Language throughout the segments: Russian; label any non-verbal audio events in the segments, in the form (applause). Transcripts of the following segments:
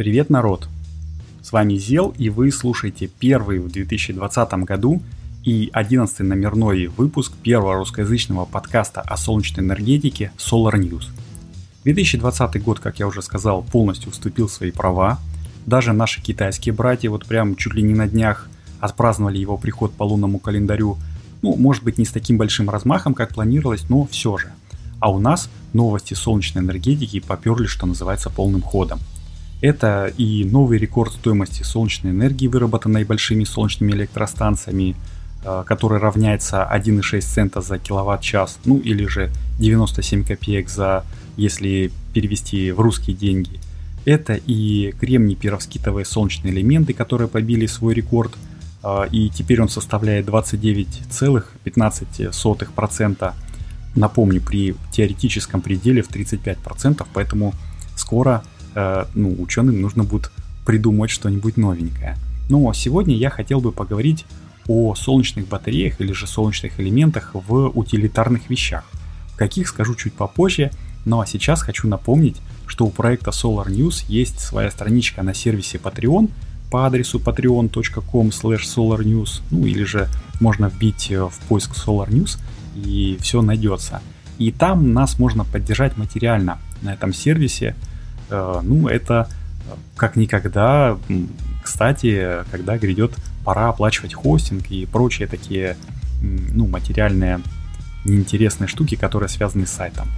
Привет, народ! С вами Зел, и вы слушаете первый в 2020 году и 11 номерной выпуск первого русскоязычного подкаста о солнечной энергетике Solar News. 2020 год, как я уже сказал, полностью вступил в свои права. Даже наши китайские братья вот прям чуть ли не на днях отпраздновали его приход по лунному календарю. Ну, может быть, не с таким большим размахом, как планировалось, но все же. А у нас новости солнечной энергетики поперли, что называется, полным ходом. Это и новый рекорд стоимости солнечной энергии, выработанной большими солнечными электростанциями, э, который равняется 1,6 цента за киловатт-час, ну или же 97 копеек за, если перевести в русские деньги. Это и кремний перовскитовые солнечные элементы, которые побили свой рекорд, э, и теперь он составляет 29,15%. Напомню, при теоретическом пределе в 35%, поэтому скоро э, ну, ученым нужно будет придумать что-нибудь новенькое. Но сегодня я хотел бы поговорить о солнечных батареях или же солнечных элементах в утилитарных вещах. Каких скажу чуть попозже, ну а сейчас хочу напомнить, что у проекта Solar News есть своя страничка на сервисе Patreon по адресу patreon.com solarnews, ну или же можно вбить э, в поиск Solar News и все найдется. И там нас можно поддержать материально на этом сервисе – ну, это э, как никогда, кстати, когда грядет пора оплачивать хостинг и прочие такие, ну, материальные неинтересные штуки, которые связаны с сайтом.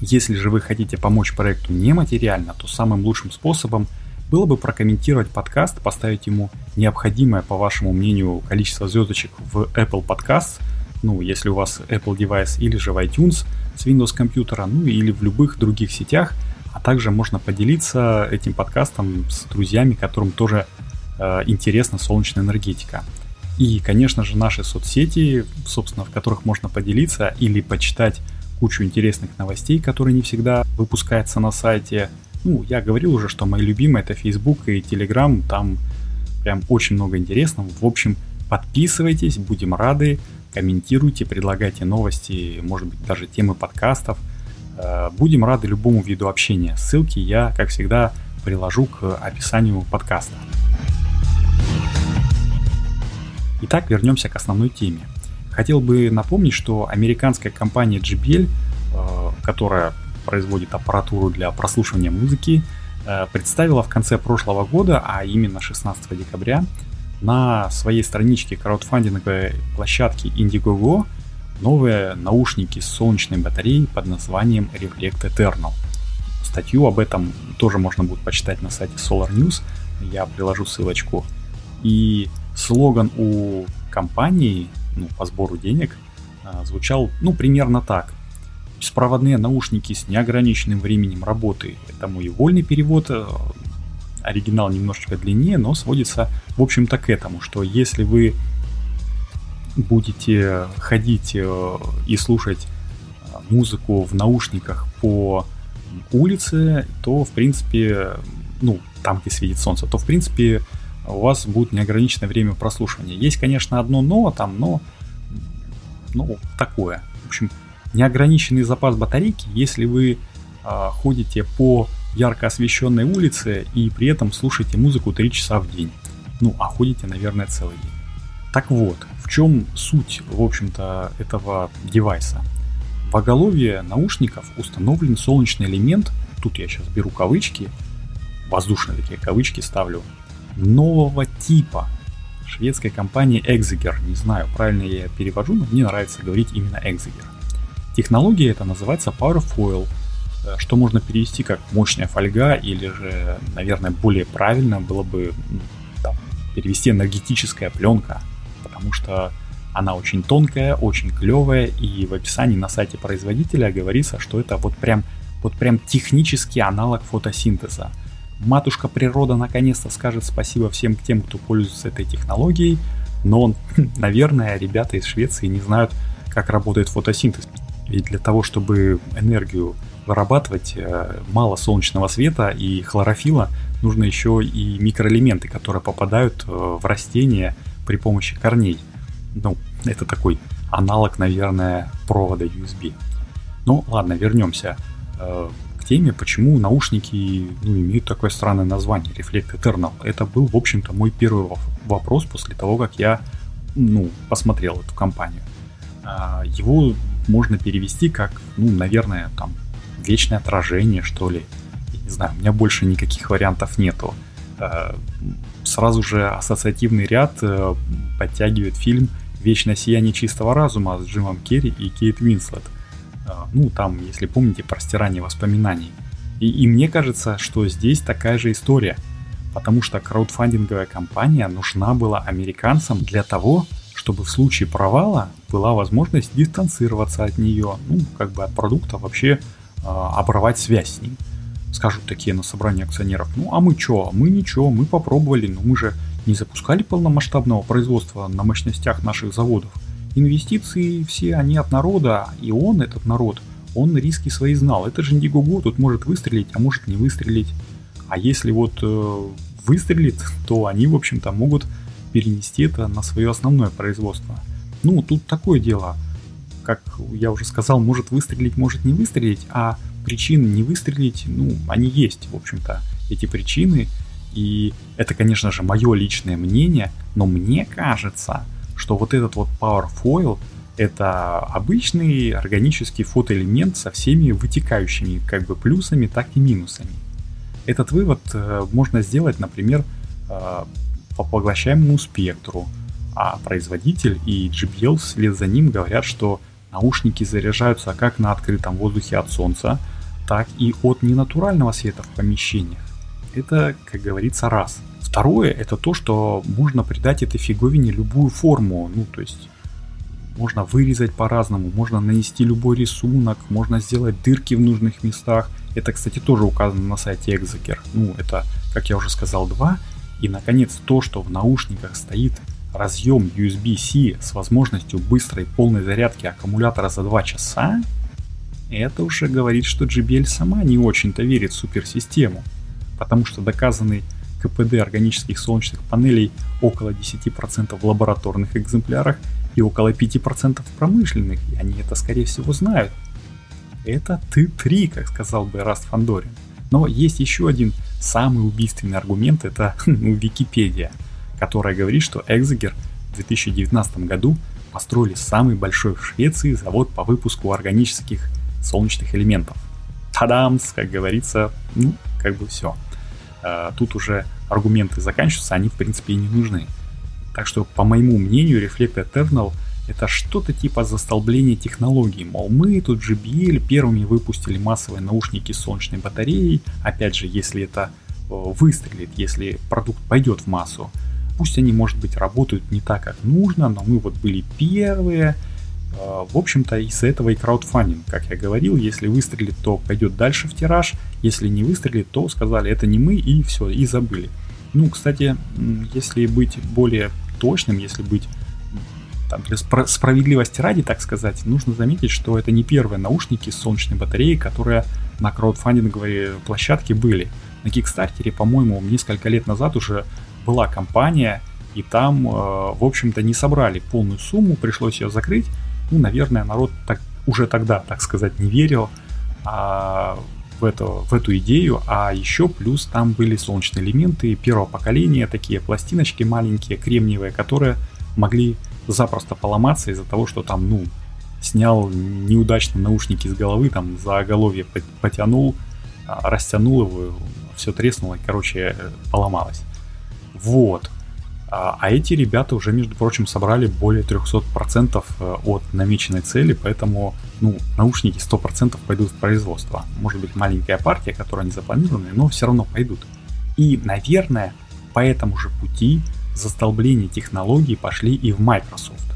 Если же вы хотите помочь проекту нематериально, то самым лучшим способом было бы прокомментировать подкаст, поставить ему необходимое, по вашему мнению, количество звездочек в Apple Podcasts, ну, если у вас Apple девайс, или же в iTunes с Windows компьютера, ну, или в любых других сетях – также можно поделиться этим подкастом с друзьями, которым тоже э, интересна солнечная энергетика. И, конечно же, наши соцсети, собственно, в которых можно поделиться или почитать кучу интересных новостей, которые не всегда выпускаются на сайте. Ну, я говорил уже, что мои любимые это Facebook и Telegram, там прям очень много интересного. В общем, подписывайтесь, будем рады, комментируйте, предлагайте новости, может быть, даже темы подкастов – будем рады любому виду общения. Ссылки я, как всегда, приложу к описанию подкаста. Итак, вернемся к основной теме. Хотел бы напомнить, что американская компания JBL, э, которая производит аппаратуру для прослушивания музыки, э, представила в конце прошлого года, а именно 16 декабря, на своей страничке краудфандинговой площадки Indiegogo новые наушники с солнечной батареей под названием Reflect Eternal. Статью об этом тоже можно будет почитать на сайте Solar News, я приложу ссылочку. И слоган у компании ну, по сбору денег а, звучал ну примерно так. Беспроводные наушники с неограниченным временем работы. Это мой вольный перевод, э, оригинал немножечко длиннее, но сводится в общем-то к этому, что если вы будете ходить э, и слушать э, музыку в наушниках по улице, то, в принципе, ну, там, где светит солнце, то, в принципе, у вас будет неограниченное время прослушивания. Есть, конечно, одно но там, но, ну, такое. В общем, неограниченный запас батарейки, если вы э, ходите по ярко освещенной улице и при этом слушаете музыку 3 часа в день. Ну, а ходите, наверное, целый день. Так вот, в чем суть, в общем-то, этого девайса? В оголовье наушников установлен солнечный элемент, тут я сейчас беру кавычки, воздушные такие кавычки ставлю, нового типа шведской компании Exeger. Не знаю, правильно я перевожу, но мне нравится говорить именно Exeger. Технология это называется Powerfoil, э, что можно перевести как мощная фольга или же, наверное, более правильно было бы там, перевести энергетическая пленка потому что она очень тонкая, очень клевая, и в описании на сайте производителя говорится, что это вот прям, вот прям технический аналог фотосинтеза. Матушка природа наконец-то скажет спасибо всем тем, кто пользуется этой технологией, но, (laughs) наверное, ребята из Швеции не знают, как работает фотосинтез. Ведь для того, чтобы энергию вырабатывать, э, мало солнечного света и хлорофила, нужно еще и микроэлементы, которые попадают э, в растения при помощи корней. Ну, это такой аналог, наверное, провода USB. Ну, ладно, вернемся э, к теме, почему наушники ну, имеют такое странное название Reflect Eternal. Это был, в общем-то, мой первый вопрос после того, как я ну, посмотрел эту компанию. А, его можно перевести как, ну, наверное, там, вечное отражение, что ли. Я не знаю, у меня больше никаких вариантов нету. А, сразу же ассоциативный ряд э, подтягивает фильм «Вечное сияние чистого разума» с Джимом Керри и Кейт Уинслет. А, ну, там, если помните, про стирание воспоминаний. И, и мне кажется, что здесь такая же история, потому что краудфандинговая компания нужна была американцам для того, чтобы в случае провала была возможность дистанцироваться от нее, ну, как бы от продукта вообще э, оборвать связь с ним. Скажут такие на собрании акционеров, ну а мы чё, мы ничего, мы попробовали, но мы же не запускали полномасштабного производства на мощностях наших заводов. Инвестиции все, они от народа, и он, этот народ, он риски свои знал. Это же Indiegogo, тут может выстрелить, а может не выстрелить. А если вот э, выстрелит, (laughs) то они, в общем-то, могут перенести это на свое основное производство. Ну, тут такое дело. Как я уже сказал, может выстрелить, может не выстрелить, а причины не выстрелить, ну, они есть, в общем-то, эти причины. И это, конечно же, мое личное мнение, но мне кажется, что вот этот вот Power Foil это обычный органический фотоэлемент со всеми вытекающими как бы плюсами, так и минусами. Этот вывод э, можно сделать, например, э, по поглощаемому спектру, а производитель и JBL вслед за ним говорят, что наушники заряжаются как на открытом воздухе от солнца, так и от ненатурального света в помещениях. Это, как говорится, раз – Второе это то, что можно придать этой фиговине любую форму. Ну, то есть можно вырезать по-разному, можно нанести любой рисунок, можно сделать дырки в нужных местах. Это, кстати, тоже указано на сайте Exeger. Ну, это, как я уже сказал, два. И, наконец, то, что в наушниках стоит разъем USB-C с возможностью быстрой полной зарядки аккумулятора за 2 часа, это уже говорит, что JBL сама не очень-то верит в суперсистему, потому что доказанный КПД органических солнечных панелей около 10% в лабораторных экземплярах и около 5% в промышленных, и они это скорее всего знают. Это Т3, как сказал бы Раст Фандорин. Но есть еще один самый убийственный аргумент, это (laughs) ну, Википедия, которая говорит, что Экзегер в 2019 году построили самый большой в Швеции завод по выпуску органических солнечных элементов. Тадамс, как говорится, ну, как бы все. А, тут уже аргументы заканчиваются, они в принципе и не нужны. Так что, по моему мнению, Reflect Eternal это что-то типа застолбления технологий. Мол, мы тут JBL первыми выпустили массовые наушники с солнечной батареей. Опять же, если это э, выстрелит, если продукт пойдет в массу. Пусть они, может быть, работают не так, как нужно, но мы вот были первые, в общем-то, из-за этого и краудфандинг, как я говорил, если выстрелит, то пойдет дальше в тираж, если не выстрелит, то сказали, это не мы, и все, и забыли. Ну, кстати, если быть более точным, если быть там, для спро- справедливости ради, так сказать, нужно заметить, что это не первые наушники с солнечной батареей, которые на краудфандинговой площадке были. На Кикстартере, по-моему, несколько лет назад уже была компания, и там, э, в общем-то, не собрали полную сумму, пришлось ее закрыть, ну, наверное, народ так, уже тогда, так сказать, не верил а, в, эту, в эту идею, а еще плюс там были солнечные элементы первого поколения, такие пластиночки маленькие, кремниевые, которые могли запросто поломаться из-за того, что там, ну, снял неудачно наушники с головы, там за оголовье потянул, а, растянул его, все треснуло, короче, поломалось. Вот. А, а эти ребята уже, между прочим, собрали более 300% э, от намеченной цели, поэтому ну, наушники 100% пойдут в производство. Может быть маленькая партия, которая не запланирована, но все равно пойдут. И, наверное, по этому же пути застолбление технологий пошли и в Microsoft.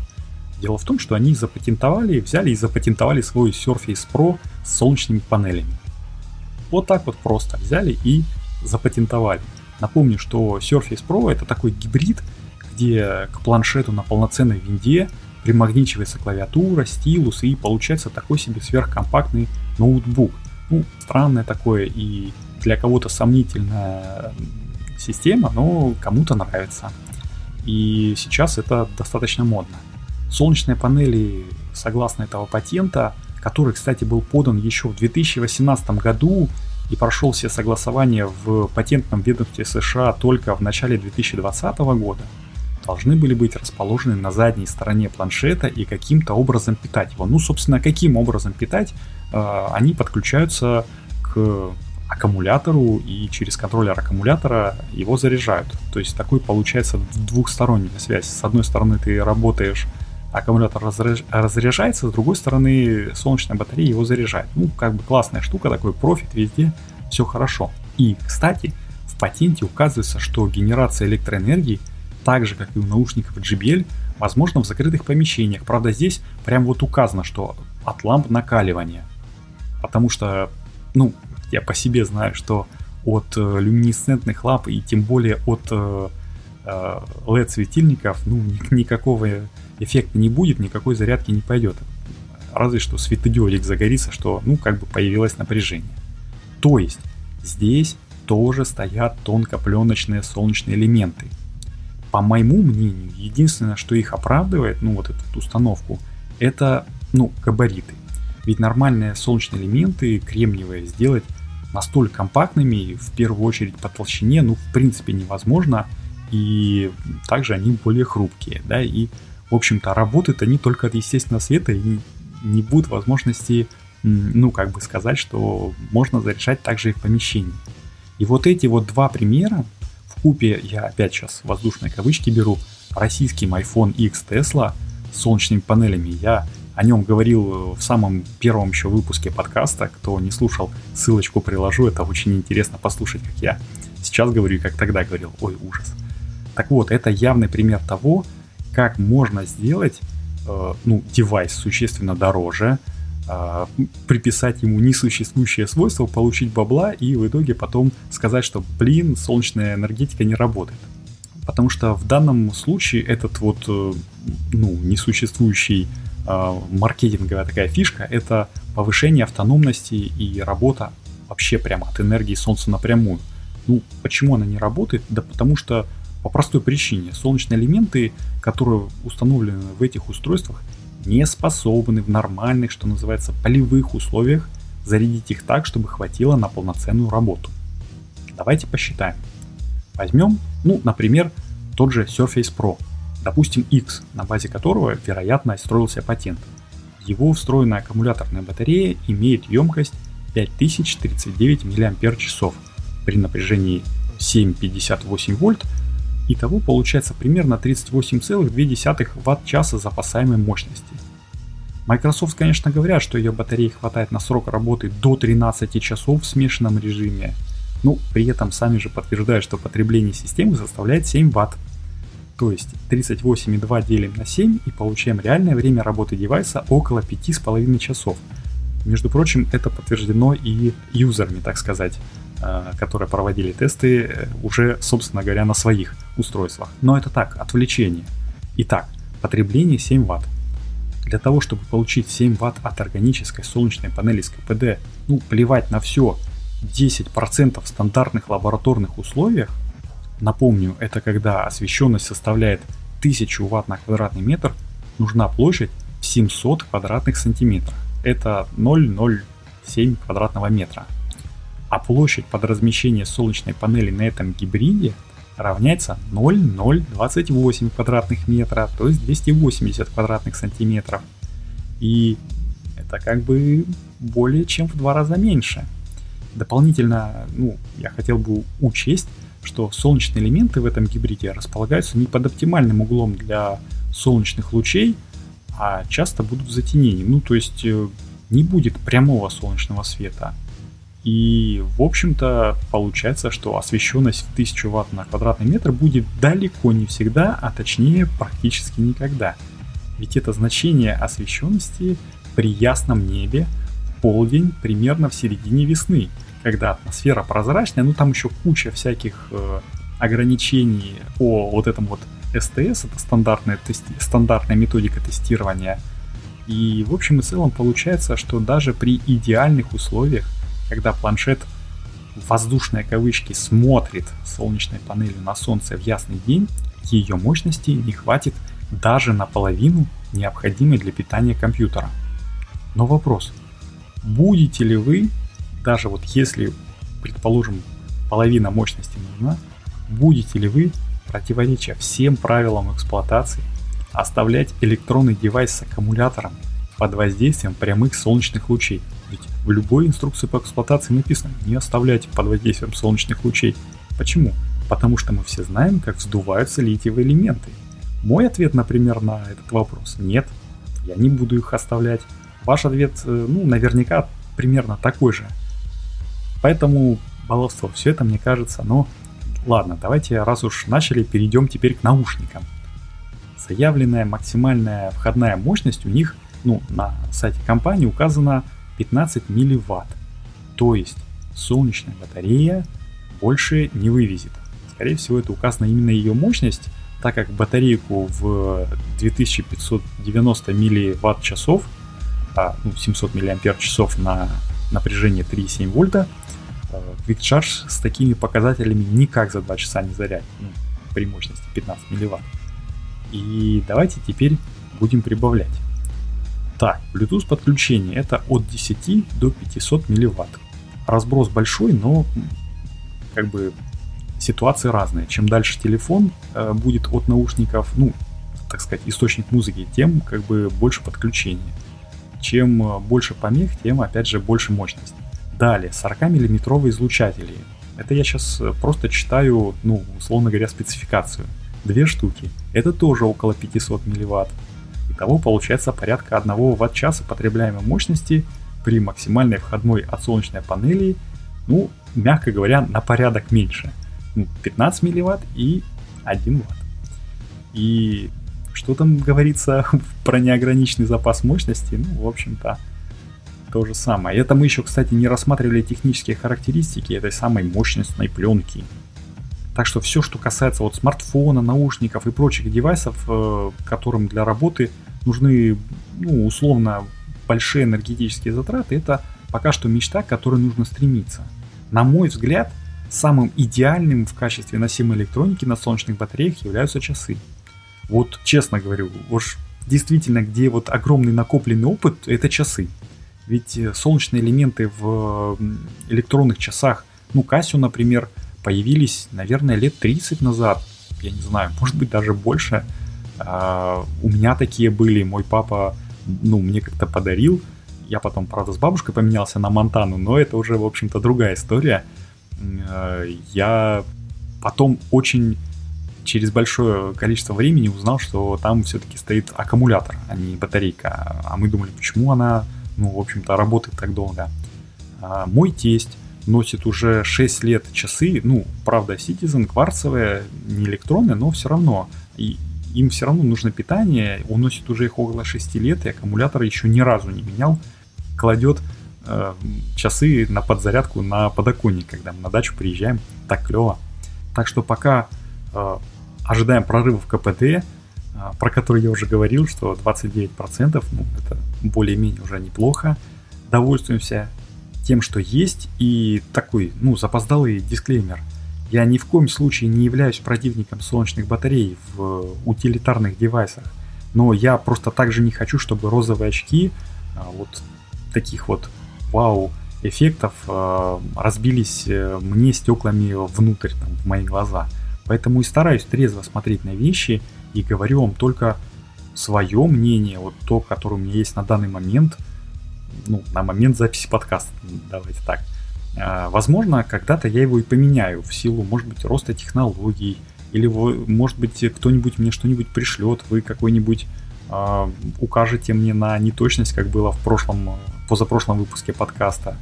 Дело в том, что они запатентовали, взяли и запатентовали свой Surface Pro с солнечными панелями. Вот так вот просто взяли и запатентовали. Напомню, что Surface Pro это такой гибрид, где к планшету на полноценной винде примагничивается клавиатура, стилус и получается такой себе сверхкомпактный ноутбук. Ну, странное такое и для кого-то сомнительная система, но кому-то нравится. И сейчас это достаточно модно. Солнечные панели, согласно этого патента, который, кстати, был подан еще в 2018 году и прошел все согласования в патентном ведомстве США только в начале 2020 года, должны были быть расположены на задней стороне планшета и каким-то образом питать его. Ну, собственно, каким образом питать? Э, они подключаются к аккумулятору и через контроллер аккумулятора его заряжают. То есть такой получается двухсторонняя связь. С одной стороны ты работаешь, аккумулятор разряжается, с другой стороны солнечная батарея его заряжает. Ну, как бы классная штука, такой профит везде, все хорошо. И, кстати, в патенте указывается, что генерация электроэнергии – так же, как и у наушников JBL, возможно в закрытых помещениях. Правда, здесь прям вот указано, что от ламп накаливания. Потому что, ну, я по себе знаю, что от э, люминесцентных ламп и тем более от э, э, LED-светильников, ну, ни, никакого эффекта не будет, никакой зарядки не пойдет. Разве что светодиодик загорится, что, ну, как бы появилось напряжение. То есть, здесь тоже стоят тонкопленочные солнечные элементы – по моему мнению, единственное, что их оправдывает, ну вот эту установку, это, ну, габариты. Ведь нормальные солнечные элементы, кремниевые, сделать настолько компактными, в первую очередь по толщине, ну, в принципе, невозможно. И также они более хрупкие, да, и, в общем-то, работают они только от естественного света, и не будет возможности, ну, как бы сказать, что можно заряжать также и в помещении. И вот эти вот два примера, купе, я опять сейчас воздушные кавычки беру, российским iPhone X Tesla с солнечными панелями. Я о нем говорил в самом первом еще выпуске подкаста. Кто не слушал, ссылочку приложу. Это очень интересно послушать, как я сейчас говорю и как тогда говорил. Ой, ужас. Так вот, это явный пример того, как можно сделать э, ну, девайс существенно дороже, а, приписать ему несуществующее свойство, получить бабла и в итоге потом сказать, что, блин, солнечная энергетика не работает. Потому что в данном случае этот вот, э, ну, несуществующий э, маркетинговая такая фишка, это повышение автономности и работа вообще прямо от энергии Солнца напрямую. Ну, почему она не работает? Да потому что по простой причине. Солнечные элементы, которые установлены в этих устройствах, не способны в нормальных, что называется, полевых условиях зарядить их так, чтобы хватило на полноценную работу. Давайте посчитаем. Возьмем, ну, например, тот же Surface Pro, допустим X, на базе которого, вероятно, строился патент. Его встроенная аккумуляторная батарея имеет емкость 5039 мАч при напряжении 7,58 вольт Итого получается примерно 38,2 Вт-часа запасаемой мощности. Microsoft, конечно, говорят, что ее батареи хватает на срок работы до 13 часов в смешанном режиме, но при этом сами же подтверждают, что потребление системы составляет 7 Вт. То есть 38,2 делим на 7 и получаем реальное время работы девайса около 5,5 часов. Между прочим, это подтверждено и юзерами, так сказать. Э, которые проводили тесты э, уже, собственно говоря, на своих устройствах. Но это так, отвлечение. Итак, потребление 7 Вт. Для того, чтобы получить 7 Вт от органической солнечной панели с КПД, ну, плевать на все, 10% в стандартных лабораторных условиях, напомню, это когда освещенность составляет 1000 Вт на квадратный метр, нужна площадь в 700 квадратных сантиметров. Это 0,07 квадратного метра а площадь под размещение солнечной панели на этом гибриде равняется 0,028 квадратных метра, то есть 280 квадратных сантиметров. И это как бы более чем в два раза меньше. Дополнительно, ну, я хотел бы учесть, что солнечные элементы в этом гибриде располагаются не под оптимальным углом для солнечных лучей, а часто будут в затенении. Ну, то есть э, не будет прямого солнечного света, и, в общем-то, получается, что освещенность в 1000 Вт на квадратный метр будет далеко не всегда, а точнее практически никогда. Ведь это значение освещенности при ясном небе в полдень примерно в середине весны, когда атмосфера прозрачная, ну там еще куча всяких э, ограничений по вот этому вот СТС, это стандартная, тести- стандартная методика тестирования. И в общем и целом получается, что даже при идеальных условиях когда планшет воздушные кавычки смотрит солнечной панелью на солнце в ясный день, ее мощности не хватит даже наполовину необходимой для питания компьютера. Но вопрос, будете ли вы, даже вот если, предположим, половина мощности нужна, будете ли вы, противоречия всем правилам эксплуатации, оставлять электронный девайс с аккумулятором под воздействием прямых солнечных лучей? Ведь в любой инструкции по эксплуатации написано не оставлять под воздействием солнечных лучей. Почему? Потому что мы все знаем, как вздуваются литиевые элементы. Мой ответ, например, на этот вопрос – нет, я не буду их оставлять. Ваш ответ, э, ну, наверняка примерно такой же. Поэтому баловство, все это мне кажется, но ладно, давайте, раз уж начали, перейдем теперь к наушникам. Заявленная максимальная входная мощность у них, ну, на сайте компании указана 15 милливатт. То есть солнечная батарея больше не вывезет. Скорее всего, это указана именно ее мощность, так как батарейку в 2590 милливатт часов, а, ну, 700 миллиампер часов на напряжение 3,7 вольта, э, Quick Charge с такими показателями никак за 2 часа не зарядит, ну, при мощности 15 милливатт. И давайте теперь будем прибавлять. Так, Bluetooth подключение это от 10 до 500 милливатт. Разброс большой, но как бы ситуации разные. Чем дальше телефон э, будет от наушников, ну, так сказать, источник музыки, тем как бы больше подключения. Чем э, больше помех, тем, опять же, больше мощность. Далее, 40-миллиметровые излучатели. Это я сейчас э, просто читаю, ну, условно говоря, спецификацию. Две штуки. Это тоже около 500 милливатт. Итого получается порядка 1 ватт-часа потребляемой мощности при максимальной входной от солнечной панели, ну, мягко говоря, на порядок меньше. Ну, 15 милливатт и 1 ватт. И что там говорится (laughs) про неограниченный запас мощности? Ну, в общем-то, то же самое. Это мы еще, кстати, не рассматривали технические характеристики этой самой мощностной пленки. Так что все, что касается вот смартфона, наушников и прочих девайсов, э, которым для работы нужны, ну, условно, большие энергетические затраты, это пока что мечта, к которой нужно стремиться. На мой взгляд, самым идеальным в качестве носимой электроники на солнечных батареях являются часы. Вот честно говорю, уж действительно, где вот огромный накопленный опыт, это часы. Ведь э, солнечные элементы в электронных часах, ну, Casio, например, появились, наверное, лет 30 назад, я не знаю, может быть даже больше. А, у меня такие были, мой папа, ну, мне как-то подарил. Я потом, правда, с бабушкой поменялся на Монтану, но это уже, в общем-то, другая история. А, я потом очень через большое количество времени узнал, что там все-таки стоит аккумулятор, а не батарейка. А мы думали, почему она, ну, в общем-то, работает так долго. А мой тесть носит уже 6 лет часы, ну, правда, Citizen, кварцевые, не электронные, но все равно. И им все равно нужно питание, он носит уже их около 6 лет, и аккумулятор еще ни разу не менял. Кладет э, часы на подзарядку на подоконник, когда мы на дачу приезжаем. Так клево. Так что пока э, ожидаем в КПД, э, про который я уже говорил, что 29%, ну, это более-менее уже неплохо. Довольствуемся тем, что есть, и такой, ну, запоздалый дисклеймер. Я ни в коем случае не являюсь противником солнечных батарей в утилитарных девайсах, но я просто также не хочу, чтобы розовые очки а, вот таких вот вау эффектов а, разбились э, мне стеклами внутрь, там, в мои глаза. Поэтому и стараюсь трезво смотреть на вещи и говорю вам только свое мнение, вот то, которое у меня есть на данный момент – ну, на момент записи подкаста, давайте так. А, возможно, когда-то я его и поменяю в силу, может быть, роста технологий, или, может быть, кто-нибудь мне что-нибудь пришлет, вы какой-нибудь э, укажете мне на неточность, как было в прошлом, позапрошлом выпуске подкаста.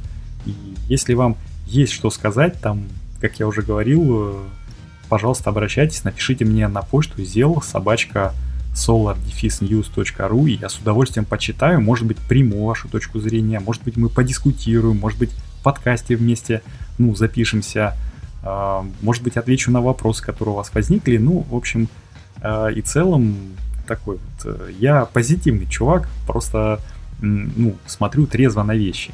И если вам есть что сказать, там, как я уже говорил, э, пожалуйста, обращайтесь, напишите мне на почту zел собачка solar-news.ru, и я с удовольствием почитаю, может быть, приму вашу точку зрения, может быть, мы подискутируем, может быть, подкасте вместе, ну, запишемся, а, может быть, отвечу на вопросы, которые у вас возникли, ну, в общем, а, и целом такой вот, э, я позитивный чувак, просто, ну, смотрю трезво на вещи.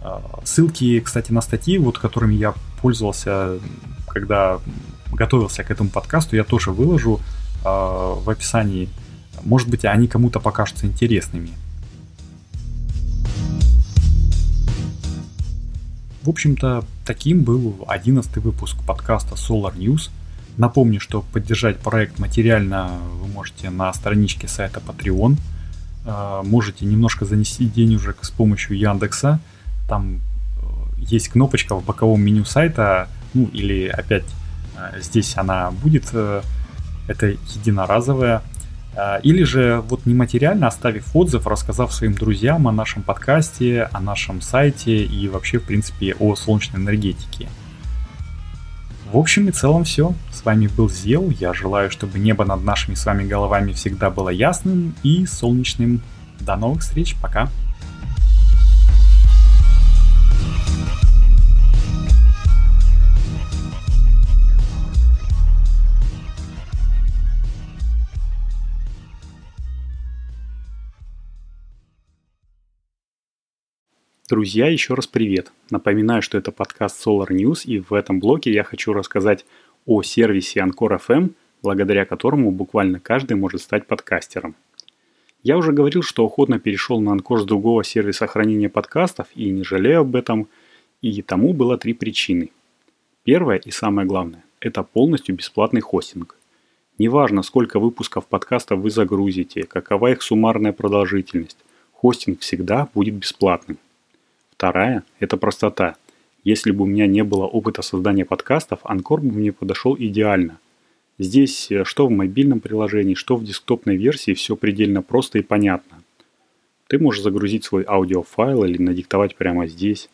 А, ссылки, кстати, на статьи, вот которыми я пользовался, когда готовился к этому подкасту, я тоже выложу в описании. Может быть, они кому-то покажутся интересными. В общем-то, таким был 11 выпуск подкаста Solar News. Напомню, что поддержать проект материально вы можете на страничке сайта Patreon. Э, можете немножко занести денежек с помощью Яндекса. Там э, есть кнопочка в боковом меню сайта, ну или опять э, здесь она будет, это единоразовая или же вот нематериально оставив отзыв, рассказав своим друзьям о нашем подкасте, о нашем сайте и вообще, в принципе, о солнечной энергетике. В общем и целом все. С вами был Зел. Я желаю, чтобы небо над нашими с вами головами всегда было ясным и солнечным. До новых встреч. Пока. Друзья, еще раз привет. Напоминаю, что это подкаст Solar News, и в этом блоке я хочу рассказать о сервисе Anchor FM, благодаря которому буквально каждый может стать подкастером. Я уже говорил, что охотно перешел на Anchor с другого сервиса хранения подкастов и не жалею об этом, и тому было три причины. Первое и самое главное – это полностью бесплатный хостинг. Неважно, сколько выпусков подкастов вы загрузите, какова их суммарная продолжительность, хостинг всегда будет бесплатным. Вторая – это простота. Если бы у меня не было опыта создания подкастов, Анкор бы мне подошел идеально. Здесь э, что в мобильном приложении, что в десктопной версии все предельно просто и понятно. Ты можешь загрузить свой аудиофайл или надиктовать прямо здесь.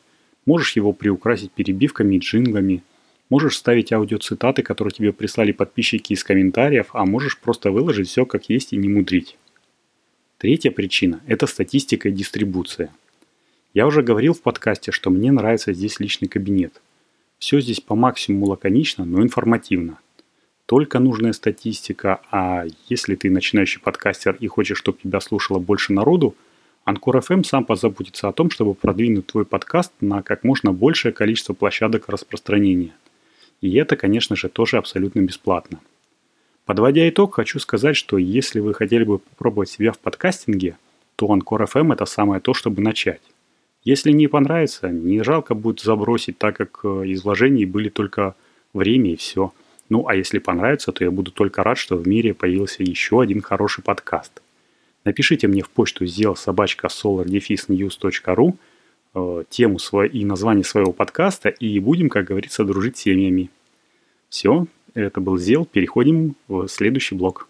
Можешь его приукрасить перебивками и джинглами. Можешь ставить аудиоцитаты, которые тебе прислали подписчики из комментариев, а можешь просто выложить все как есть и не мудрить. Третья причина – это статистика и дистрибуция. Я уже говорил в подкасте, что мне нравится здесь личный кабинет. Все здесь по максимуму лаконично, но информативно. Только нужная статистика, а если ты начинающий подкастер и хочешь, чтобы тебя слушало больше народу, Анкор FM сам позаботится о том, чтобы продвинуть твой подкаст на как можно большее количество площадок распространения. И это, конечно же, тоже абсолютно бесплатно. Подводя итог, хочу сказать, что если вы хотели бы попробовать себя в подкастинге, то Анкор FM это самое то, чтобы начать. Если не понравится, не жалко будет забросить, так как э, из вложений были только время и все. Ну, а если понравится, то я буду только рад, что в мире появился еще один хороший подкаст. Напишите мне в почту сделал собачка solardefisnews.ru тему и название своего подкаста, и будем, как говорится, дружить семьями. Все, это был Зел, переходим в следующий блок.